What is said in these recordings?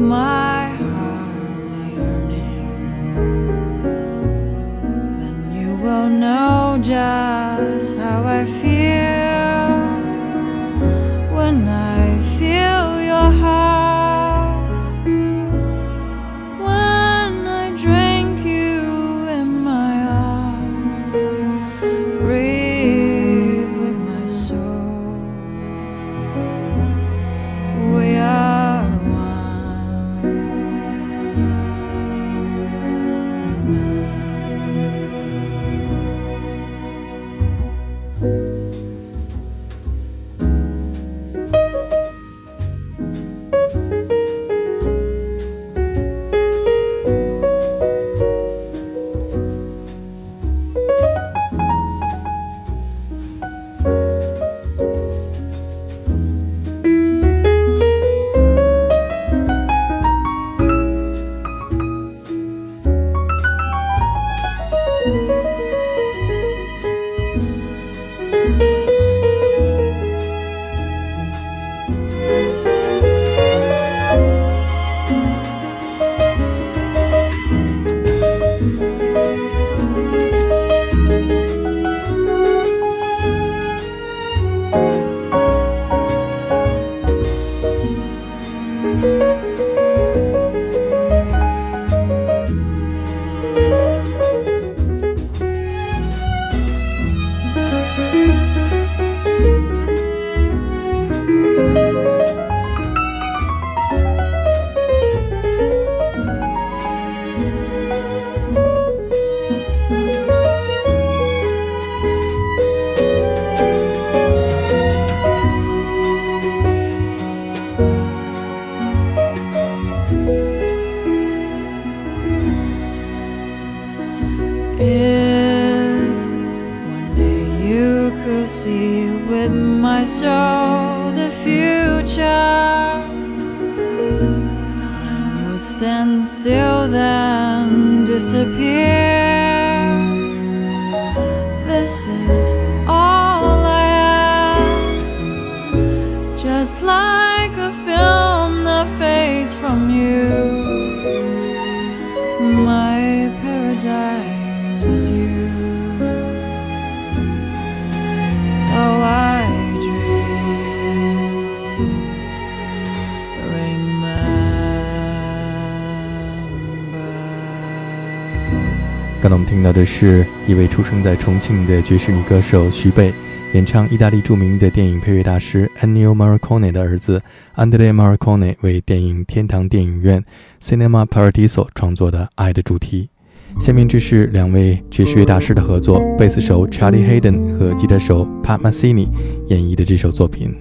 My time would stand still then disappear. This is 刚才我们听到的是一位出生在重庆的爵士女歌手徐贝，演唱意大利著名的电影配乐大师 Ennio Morricone 的儿子 Andrea Morricone 为电影《天堂电影院》（Cinema Paradiso） 创作的《爱的主题》。下面这是两位爵士乐大师的合作，贝斯手 Charlie Hayden 和吉他手 Pat Massini 演绎的这首作品。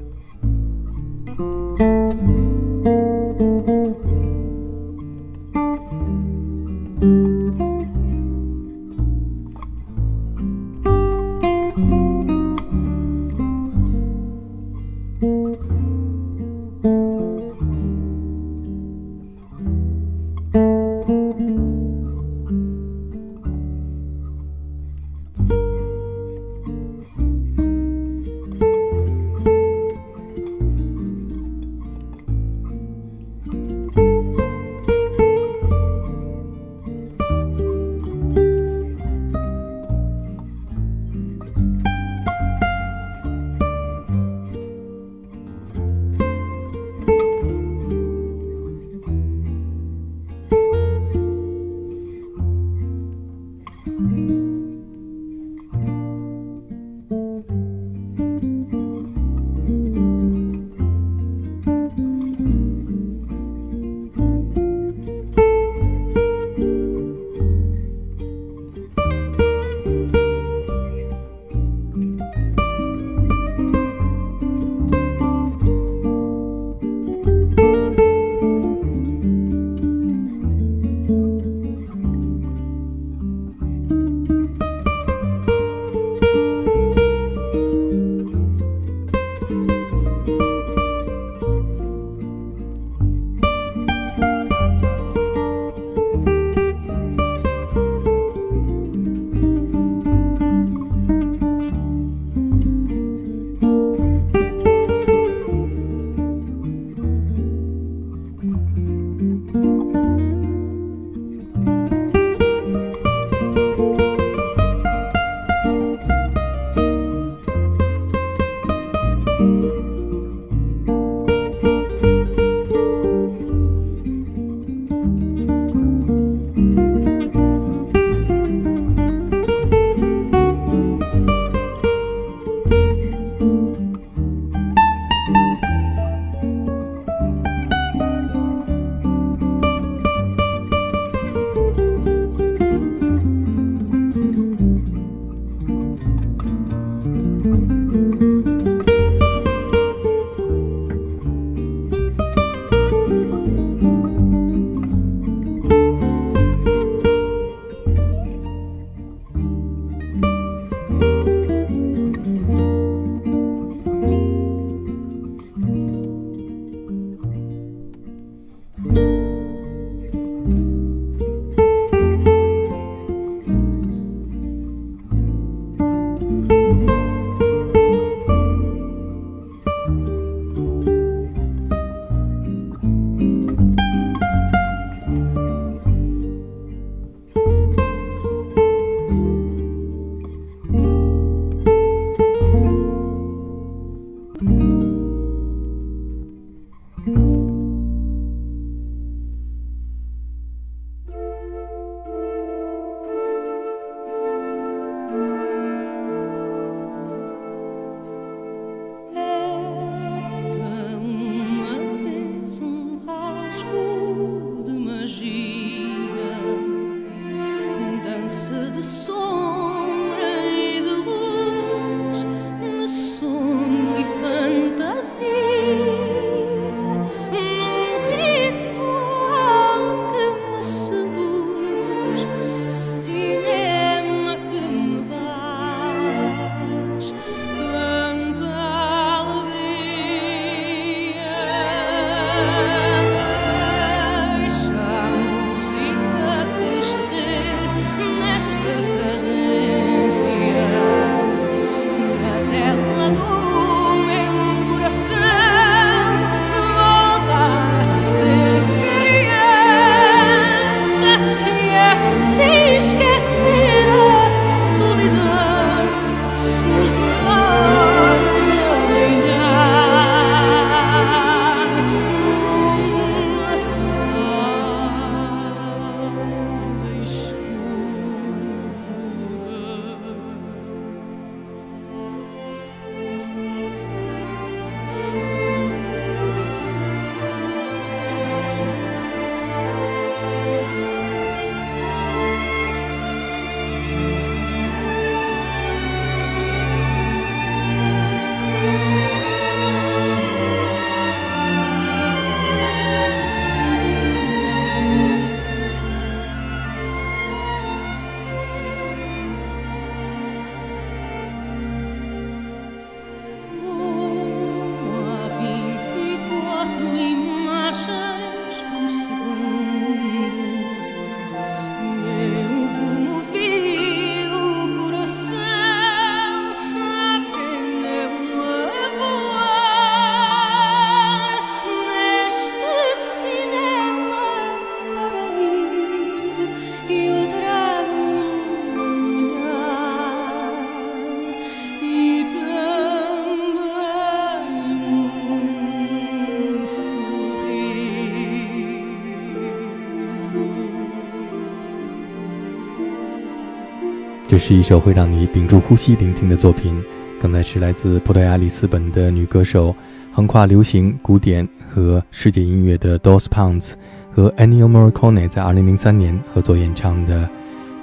是一首会让你屏住呼吸聆听的作品。刚才是来自葡萄牙里斯本的女歌手，横跨流行、古典和世界音乐的 Dos Pounds 和 Ennio Morricone 在2003年合作演唱的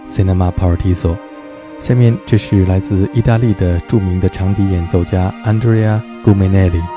《Cinema Paradiso》。下面这是来自意大利的著名的长笛演奏家 Andrea Gumenelli。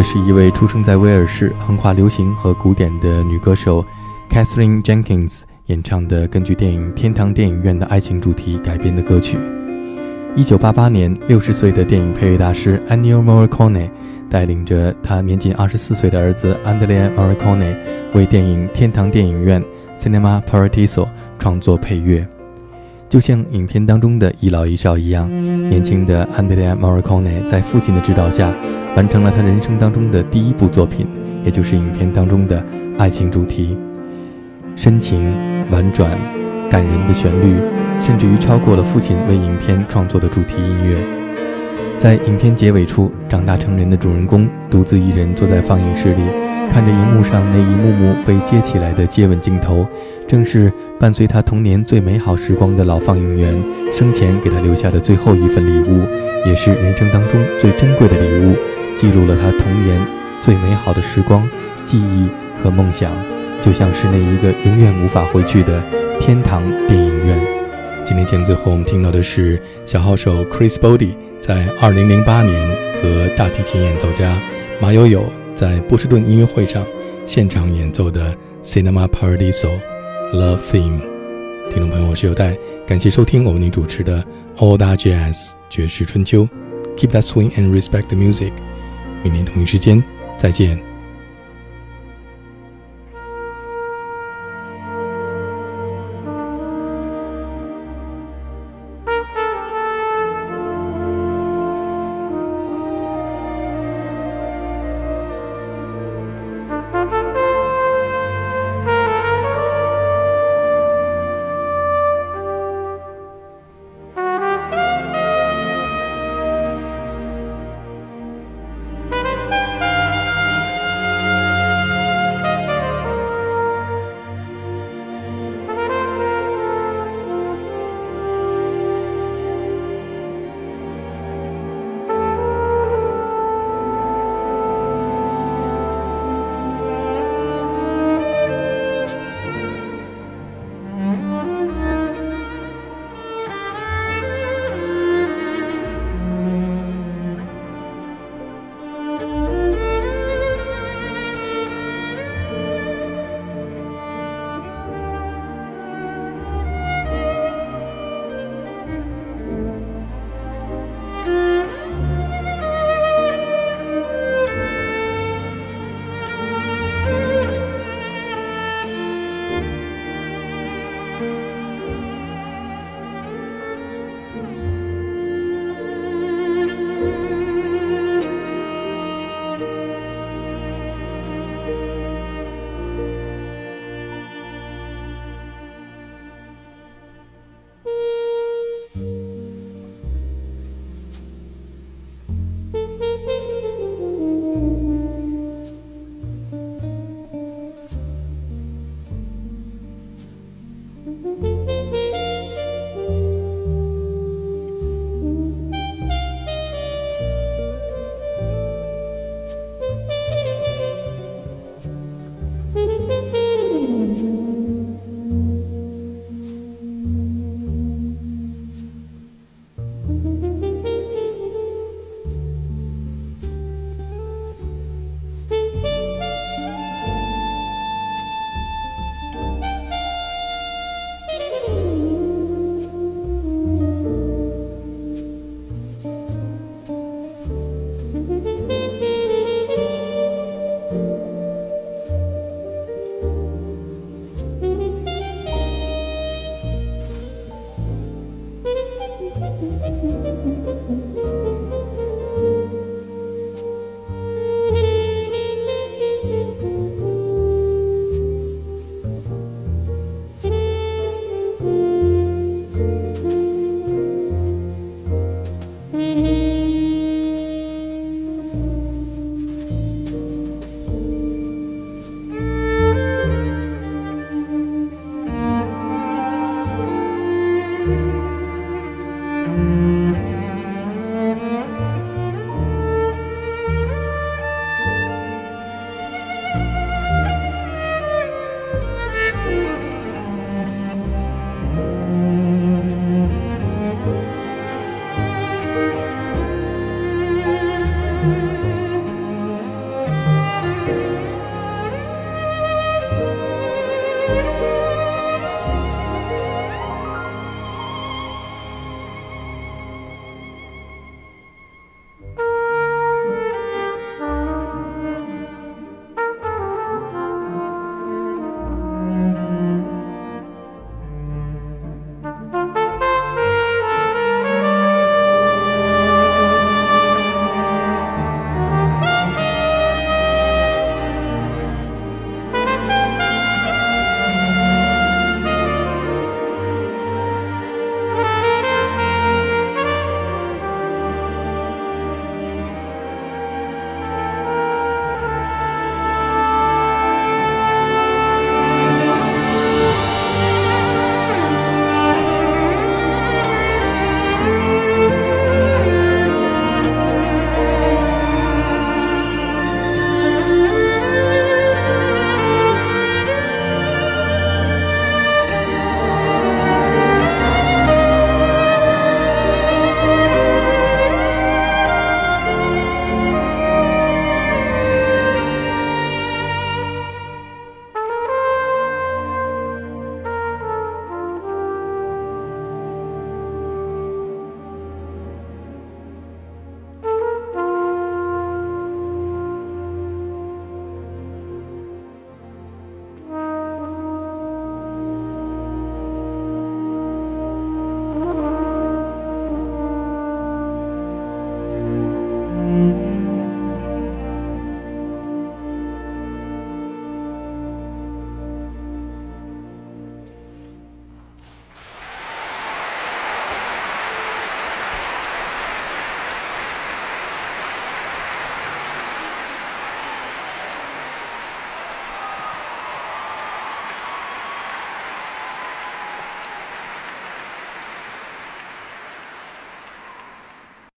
的是一位出生在威尔士、横跨流行和古典的女歌手 Catherine Jenkins 演唱的根据电影《天堂电影院》的爱情主题改编的歌曲。一九八八年，六十岁的电影配乐大师 Ennio Morricone 带领着他年仅二十四岁的儿子 Andrea Morricone 为电影《天堂电影院》（Cinema Paradiso） 创作配乐。就像影片当中的一老一少一样，年轻的 Andrea Morricone 在父亲的指导下，完成了他人生当中的第一部作品，也就是影片当中的爱情主题，深情婉转、感人的旋律。甚至于超过了父亲为影片创作的主题音乐。在影片结尾处，长大成人的主人公独自一人坐在放映室里，看着荧幕上那一幕幕被接起来的接吻镜头，正是伴随他童年最美好时光的老放映员生前给他留下的最后一份礼物，也是人生当中最珍贵的礼物，记录了他童年最美好的时光、记忆和梦想，就像是那一个永远无法回去的天堂电影院。今天节目最后，我们听到的是小号手 Chris Body 在2008年和大提琴演奏家马友友在波士顿音乐会上现场演奏的 Cinema Paradiso Love Theme。听众朋友，我是有代，感谢收听我为您主持的 All That Jazz 爵士春秋。Keep that swing and respect the music。明天同一时间再见。